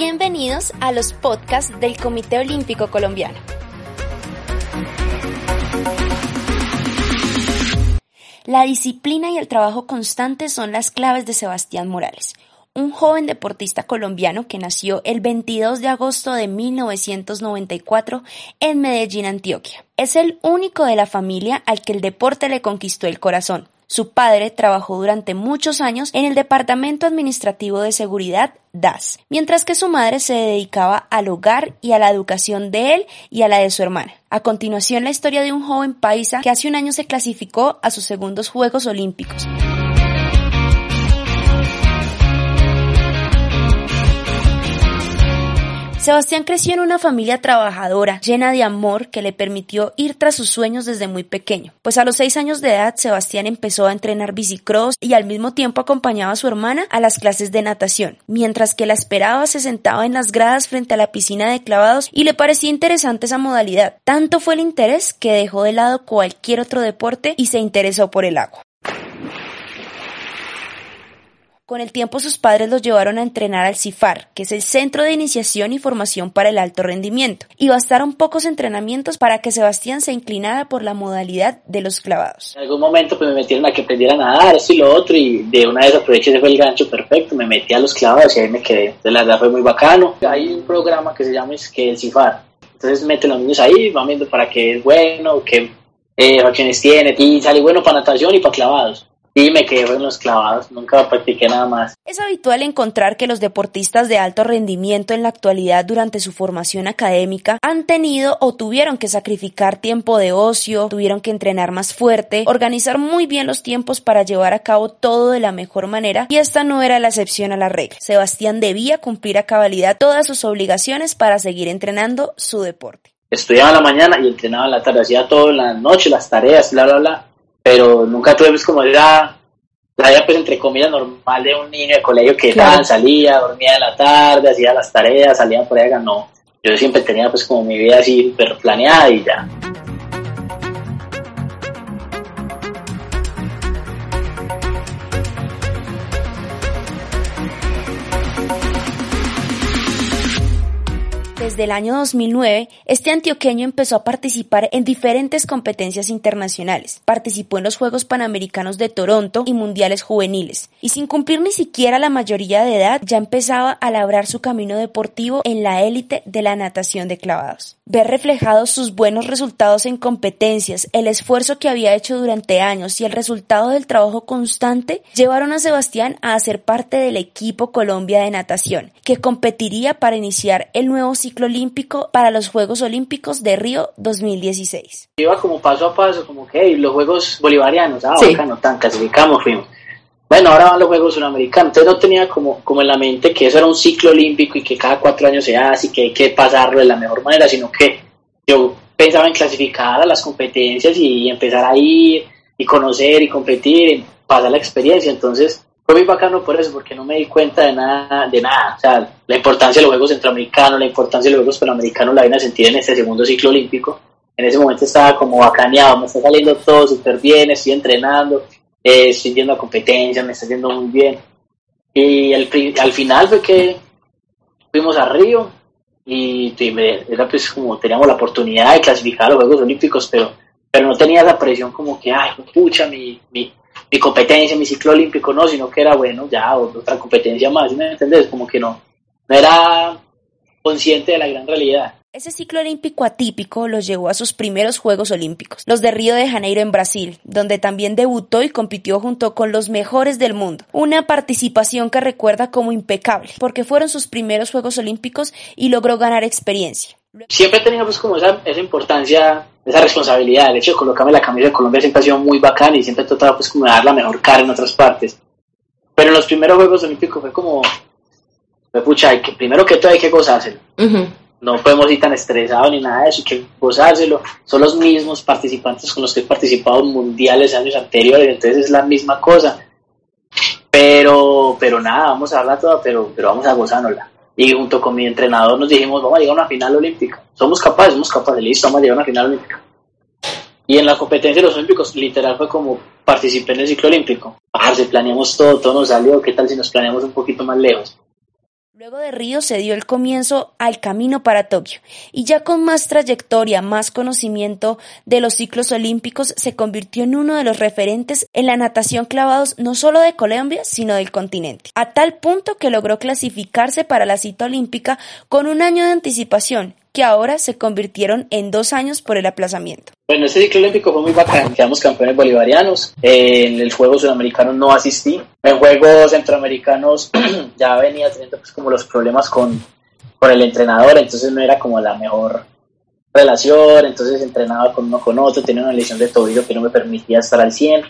Bienvenidos a los podcasts del Comité Olímpico Colombiano. La disciplina y el trabajo constante son las claves de Sebastián Morales, un joven deportista colombiano que nació el 22 de agosto de 1994 en Medellín, Antioquia. Es el único de la familia al que el deporte le conquistó el corazón. Su padre trabajó durante muchos años en el Departamento Administrativo de Seguridad DAS, mientras que su madre se dedicaba al hogar y a la educación de él y a la de su hermana. A continuación, la historia de un joven paisa que hace un año se clasificó a sus segundos Juegos Olímpicos. Sebastián creció en una familia trabajadora, llena de amor, que le permitió ir tras sus sueños desde muy pequeño. Pues a los seis años de edad, Sebastián empezó a entrenar bicicross y al mismo tiempo acompañaba a su hermana a las clases de natación. Mientras que la esperaba, se sentaba en las gradas frente a la piscina de clavados y le parecía interesante esa modalidad. Tanto fue el interés que dejó de lado cualquier otro deporte y se interesó por el agua. Con el tiempo sus padres los llevaron a entrenar al CIFAR, que es el Centro de Iniciación y Formación para el Alto Rendimiento, y bastaron pocos entrenamientos para que Sebastián se inclinara por la modalidad de los clavados. En algún momento pues me metieron a que aprendiera a nadar, esto y lo otro, y de una vez aproveché, ese fue el gancho perfecto, me metí a los clavados y ahí me quedé. De la verdad fue muy bacano. Hay un programa que se llama es que el CIFAR, entonces meten los niños ahí, van viendo para qué es bueno, qué eh, opciones tiene, y sale bueno para natación y para clavados. Sí, me quedé en los clavados, nunca practiqué nada más. Es habitual encontrar que los deportistas de alto rendimiento en la actualidad durante su formación académica han tenido o tuvieron que sacrificar tiempo de ocio, tuvieron que entrenar más fuerte, organizar muy bien los tiempos para llevar a cabo todo de la mejor manera y esta no era la excepción a la regla. Sebastián debía cumplir a cabalidad todas sus obligaciones para seguir entrenando su deporte. Estudiaba en la mañana y entrenaba en la tarde, hacía todo en la noche, las tareas, bla, bla, bla pero nunca tuve pues, como era la vida pues entre comillas normal de un niño de colegio que salía, dormía en la tarde, hacía las tareas, salía por allá, no. Yo siempre tenía pues como mi vida así súper planeada y ya. Desde el año 2009, este antioqueño empezó a participar en diferentes competencias internacionales. Participó en los Juegos Panamericanos de Toronto y Mundiales Juveniles. Y sin cumplir ni siquiera la mayoría de edad, ya empezaba a labrar su camino deportivo en la élite de la natación de clavados. Ver reflejados sus buenos resultados en competencias, el esfuerzo que había hecho durante años y el resultado del trabajo constante llevaron a Sebastián a ser parte del equipo Colombia de natación, que competiría para iniciar el nuevo ciclo olímpico para los Juegos Olímpicos de Río 2016. Iba como paso a paso, como que los Juegos Bolivarianos, ah, sí. bacano, tan clasificamos, fuimos. Bueno, ahora van los Juegos Sudamericanos. Entonces no tenía como, como en la mente que eso era un ciclo olímpico y que cada cuatro años se hace y que hay que pasarlo de la mejor manera, sino que yo pensaba en clasificar a las competencias y empezar a ir y conocer y competir, pasar la experiencia. Entonces fue muy bacano por eso, porque no me di cuenta de nada, de nada. O sea, la importancia de los Juegos Centroamericanos, la importancia de los Juegos Panamericanos la vine a sentir en este segundo ciclo olímpico. En ese momento estaba como bacaneado, me está saliendo todo súper bien, estoy entrenando, eh, estoy yendo a competencia, me está yendo muy bien. Y al, al final fue que fuimos a Río y, era pues como teníamos la oportunidad de clasificar a los Juegos Olímpicos, pero, pero no tenía la presión como que, ay, pucha, mi, mi, mi competencia, mi ciclo olímpico, no, sino que era bueno, ya otra competencia más, ¿me entiendes? Como que no, no era consciente de la gran realidad. Ese ciclo olímpico atípico los llevó a sus primeros Juegos Olímpicos, los de Río de Janeiro en Brasil, donde también debutó y compitió junto con los mejores del mundo. Una participación que recuerda como impecable, porque fueron sus primeros Juegos Olímpicos y logró ganar experiencia. Siempre he tenido pues como esa, esa importancia esa responsabilidad, el hecho de colocarme la camisa de Colombia siempre ha sido muy bacán y siempre he tratado pues como de dar la mejor cara en otras partes. Pero en los primeros Juegos Olímpicos fue como, me pucha, hay que, primero que todo hay que gozárselo. No podemos ir tan estresados ni nada de eso, hay que gozárselo. Son los mismos participantes con los que he participado en mundiales años anteriores, entonces es la misma cosa. Pero, pero nada, vamos a darla toda, pero, pero vamos a gozárnosla y junto con mi entrenador nos dijimos, vamos a llegar a una final olímpica. Somos capaces, somos capaces, listo, vamos a llegar a una final olímpica. Y en la competencia de los olímpicos, literal fue como participé en el ciclo olímpico. si planeamos todo, todo nos salió, ¿qué tal si nos planeamos un poquito más lejos? Luego de Río se dio el comienzo al camino para Tokio y ya con más trayectoria, más conocimiento de los ciclos olímpicos, se convirtió en uno de los referentes en la natación clavados no solo de Colombia, sino del continente, a tal punto que logró clasificarse para la cita olímpica con un año de anticipación que ahora se convirtieron en dos años por el aplazamiento. Bueno, ese ciclo olímpico fue muy bacán. Quedamos campeones bolivarianos. en el Juego Sudamericano no asistí. En Juegos Centroamericanos ya venía teniendo pues como los problemas con, con el entrenador, entonces no era como la mejor relación, entonces entrenaba con uno con otro, tenía una lesión de tobillo que no me permitía estar al 100.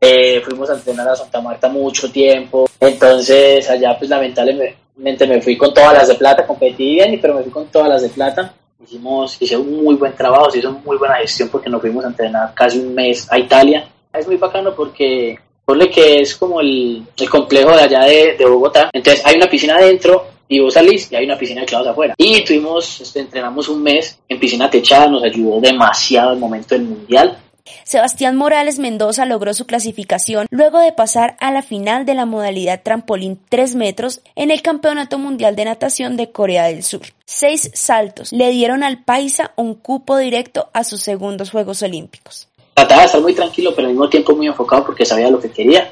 Eh, fuimos a entrenar a Santa Marta mucho tiempo, entonces allá pues lamentablemente me fui con todas las de plata, competí bien, pero me fui con todas las de plata hicimos, hice un muy buen trabajo, se hizo muy buena gestión porque nos fuimos a entrenar casi un mes a Italia. Es muy bacano porque ponle que es como el, complejo de allá de, de, Bogotá. Entonces hay una piscina adentro y vos salís y hay una piscina de clavos afuera. Y tuvimos, este, entrenamos un mes en piscina techada, nos ayudó demasiado el momento del mundial. Sebastián Morales Mendoza logró su clasificación luego de pasar a la final de la modalidad trampolín 3 metros en el Campeonato Mundial de Natación de Corea del Sur. Seis saltos le dieron al Paisa un cupo directo a sus segundos Juegos Olímpicos. Trataba de estar muy tranquilo, pero al mismo tiempo muy enfocado porque sabía lo que quería.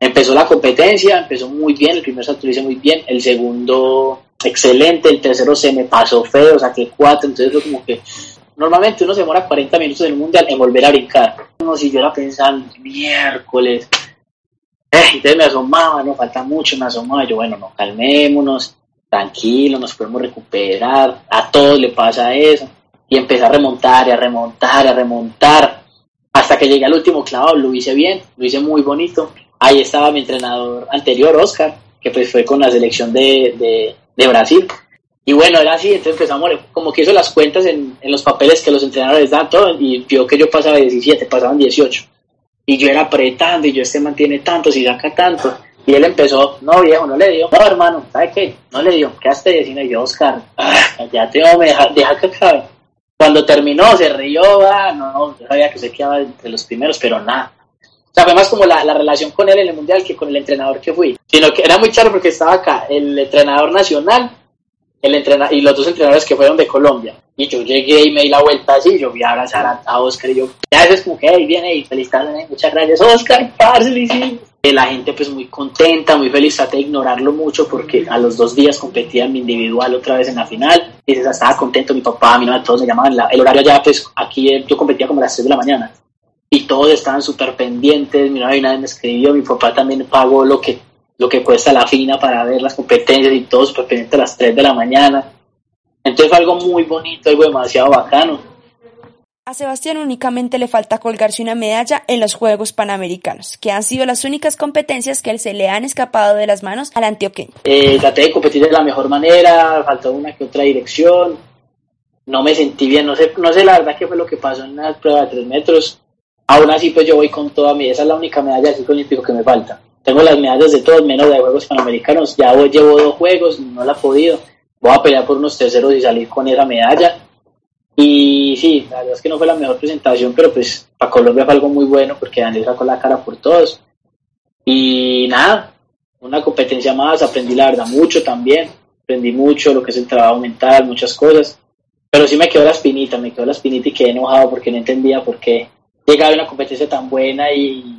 Empezó la competencia, empezó muy bien, el primer salto lo hice muy bien, el segundo excelente, el tercero se me pasó feo, saqué cuatro, entonces fue como que Normalmente uno se demora 40 minutos en el mundial en volver a brincar. Como si yo era pensando, miércoles. Eh, entonces me asomaba, no falta mucho, me asomaba. Yo, bueno, no, calmémonos, tranquilo, nos podemos recuperar. A todos le pasa eso. Y empecé a remontar a remontar a remontar. Hasta que llegué al último clavado, lo hice bien, lo hice muy bonito. Ahí estaba mi entrenador anterior, Oscar, que pues fue con la selección de, de Brasil y bueno, era así, entonces empezamos, como que hizo las cuentas en, en los papeles que los entrenadores dan todo, y vio que yo pasaba de 17, pasaban 18. Y yo era apretando, y yo este mantiene tanto, si saca tanto. Y él empezó, no viejo, no le dio. No, hermano, ¿sabe qué? No le dio. Quedaste de y yo, Oscar, ah, ya te me deja, deja que acabe. Cuando terminó, se rió, ah, no, yo sabía que se quedaba entre los primeros, pero nada. O sea, fue más como la, la, relación con él en el mundial que con el entrenador que fui. Sino que era muy claro porque estaba acá el entrenador nacional el entrena y los dos entrenadores que fueron de Colombia. Y yo llegué y me di la vuelta así, yo vi a abrazar a, Oscar y yo, es como que, hey, viene y feliz tarde, muchas gracias, Oscar, parce, sí. La gente pues muy contenta, muy feliz, traté de ignorarlo mucho porque a los dos días competía en mi individual otra vez en la final. Y estaba contento, mi papá, mi mamá, todos me llamaban, el horario ya pues aquí eh, yo competía como a las 3 de la mañana. Y todos estaban súper pendientes, mi mamá y nadie me escribió, mi papá también pagó lo que lo que cuesta la fina para ver las competencias y todo súper pendiente a las 3 de la mañana. Entonces fue algo muy bonito, algo demasiado bacano. A Sebastián únicamente le falta colgarse una medalla en los Juegos Panamericanos, que han sido las únicas competencias que se le han escapado de las manos al antioqueño. Eh, traté de competir de la mejor manera, faltó una que otra dirección, no me sentí bien, no sé, no sé la verdad qué fue lo que pasó en la prueba de 3 metros. Aún así, pues yo voy con toda mi, esa es la única medalla de ciclo olímpico que me falta. Tengo las medallas de todos, menos de Juegos Panamericanos. Ya hoy llevo dos juegos, no la he podido. Voy a pelear por unos terceros y salir con esa medalla. Y sí, la verdad es que no fue la mejor presentación, pero pues para Colombia fue algo muy bueno porque Daniel sacó la cara por todos. Y nada, una competencia más, aprendí la verdad mucho también. Aprendí mucho lo que es el trabajo mental, muchas cosas. Pero sí me quedó la espinita, me quedó la espinita y quedé enojado porque no entendía por qué llegaba una competencia tan buena y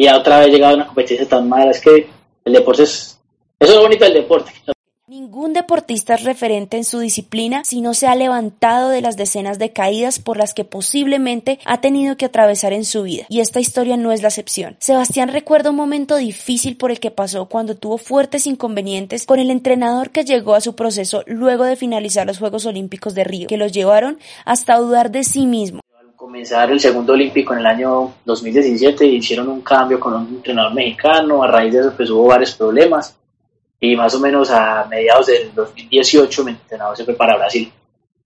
y otra vez llegado a una competencia tan mala. Es que el deporte es. Eso es lo bonito del deporte. Ningún deportista es referente en su disciplina si no se ha levantado de las decenas de caídas por las que posiblemente ha tenido que atravesar en su vida, y esta historia no es la excepción. Sebastián recuerda un momento difícil por el que pasó cuando tuvo fuertes inconvenientes con el entrenador que llegó a su proceso luego de finalizar los Juegos Olímpicos de Río, que los llevaron hasta dudar de sí mismo comenzar el segundo olímpico en el año 2017 hicieron un cambio con un entrenador mexicano, a raíz de eso pues hubo varios problemas y más o menos a mediados del 2018 mi entrenador se fue para Brasil.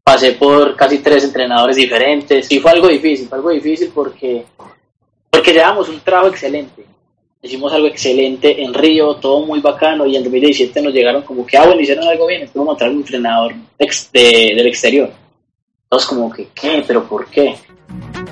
Pasé por casi tres entrenadores diferentes y fue algo difícil, fue algo difícil porque, porque llevamos un trabajo excelente. Hicimos algo excelente en Río, todo muy bacano y en 2017 nos llegaron como que, ah, bueno, hicieron algo bien, entonces vamos a un entrenador del exterior. Entonces como que, ¿qué? ¿Pero por qué? Bye.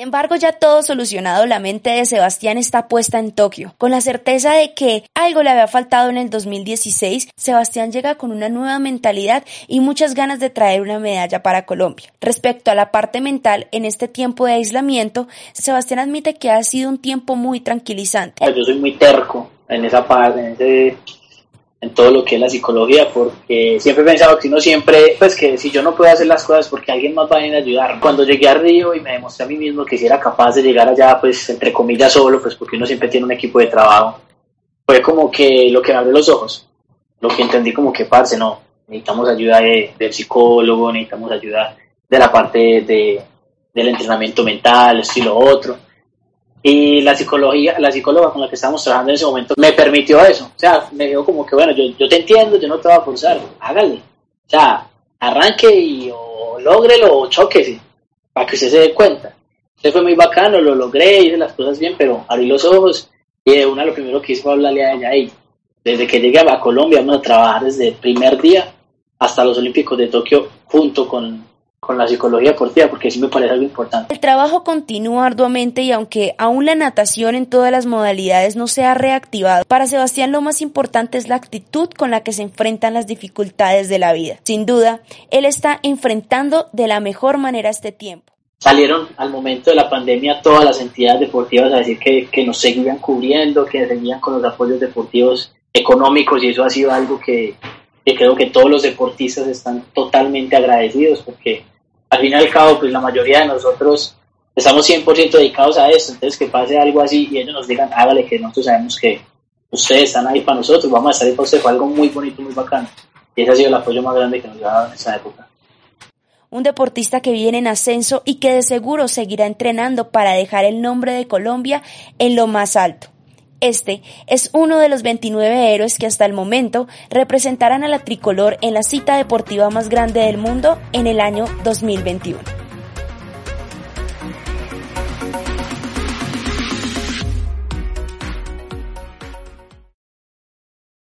Embargo, ya todo solucionado, la mente de Sebastián está puesta en Tokio. Con la certeza de que algo le había faltado en el 2016, Sebastián llega con una nueva mentalidad y muchas ganas de traer una medalla para Colombia. Respecto a la parte mental, en este tiempo de aislamiento, Sebastián admite que ha sido un tiempo muy tranquilizante. Yo soy muy terco en esa parte, en ese en todo lo que es la psicología, porque siempre he pensado que uno siempre, pues que si yo no puedo hacer las cosas porque alguien más va a venir a ayudar. Cuando llegué a Río y me demostré a mí mismo que si era capaz de llegar allá, pues entre comillas solo, pues porque uno siempre tiene un equipo de trabajo, fue como que lo que me abrió los ojos, lo que entendí como que, parce, no, necesitamos ayuda de, del psicólogo, necesitamos ayuda de la parte de, del entrenamiento mental, esto y otro y la psicología, la psicóloga con la que estábamos trabajando en ese momento me permitió eso. O sea, me dijo como que, bueno, yo, yo te entiendo, yo no te voy a forzar, hágale. O sea, arranque y o lógrelo o choquese, para que usted se dé cuenta. Usted fue muy bacano, lo logré, hice las cosas bien, pero abrí los ojos y de una lo primero que hice fue hablarle a ella ahí. Desde que llegué a Colombia vamos a trabajar desde el primer día hasta los Olímpicos de Tokio junto con, con la psicología deportiva porque sí me parece algo importante. El trabajo continúa arduamente y aunque aún la natación en todas las modalidades no se ha reactivado, para Sebastián lo más importante es la actitud con la que se enfrentan las dificultades de la vida. Sin duda, él está enfrentando de la mejor manera este tiempo. Salieron al momento de la pandemia todas las entidades deportivas a decir que, que nos seguían cubriendo, que seguían con los apoyos deportivos económicos y eso ha sido algo que, que creo que todos los deportistas están totalmente agradecidos porque al fin y al cabo, pues la mayoría de nosotros estamos 100% dedicados a esto, entonces que pase algo así y ellos nos digan, hágale que nosotros sabemos que ustedes están ahí para nosotros, vamos a estar ahí para usted, fue algo muy bonito, muy bacano. Y ese ha sido el apoyo más grande que nos ha dado en esa época. Un deportista que viene en ascenso y que de seguro seguirá entrenando para dejar el nombre de Colombia en lo más alto. Este es uno de los 29 héroes que hasta el momento representarán a la tricolor en la cita deportiva más grande del mundo en el año 2021.